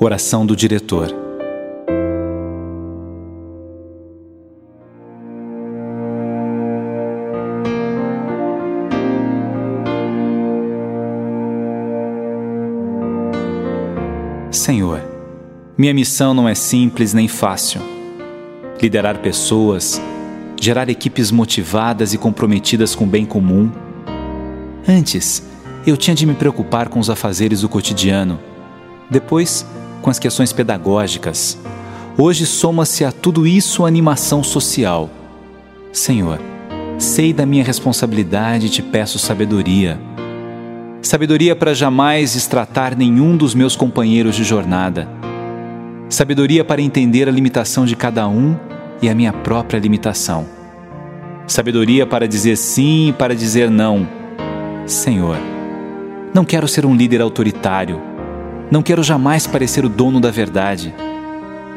Oração do diretor. Senhor, minha missão não é simples nem fácil. Liderar pessoas, gerar equipes motivadas e comprometidas com o bem comum. Antes, eu tinha de me preocupar com os afazeres do cotidiano. Depois, com as questões pedagógicas. Hoje soma-se a tudo isso a animação social. Senhor, sei da minha responsabilidade e te peço sabedoria. Sabedoria para jamais extratar nenhum dos meus companheiros de jornada. Sabedoria para entender a limitação de cada um e a minha própria limitação. Sabedoria para dizer sim e para dizer não. Senhor, não quero ser um líder autoritário não quero jamais parecer o dono da verdade.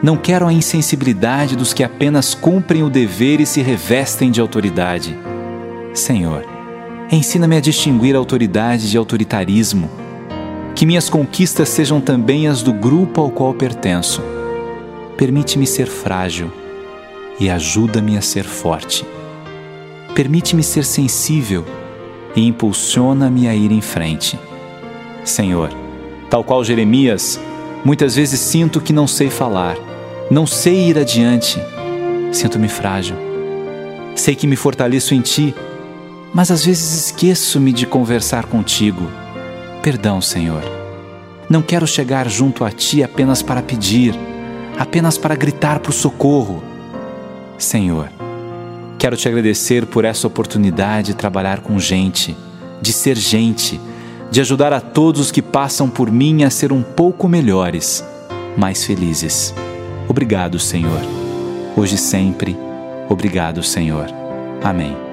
Não quero a insensibilidade dos que apenas cumprem o dever e se revestem de autoridade. Senhor, ensina-me a distinguir autoridade de autoritarismo. Que minhas conquistas sejam também as do grupo ao qual pertenço. Permite-me ser frágil e ajuda-me a ser forte. Permite-me ser sensível e impulsiona-me a ir em frente. Senhor, Tal qual Jeremias, muitas vezes sinto que não sei falar, não sei ir adiante, sinto-me frágil. Sei que me fortaleço em ti, mas às vezes esqueço-me de conversar contigo. Perdão, Senhor. Não quero chegar junto a ti apenas para pedir, apenas para gritar por socorro. Senhor, quero te agradecer por essa oportunidade de trabalhar com gente, de ser gente de ajudar a todos os que passam por mim a ser um pouco melhores, mais felizes. Obrigado, Senhor. Hoje e sempre, obrigado, Senhor. Amém.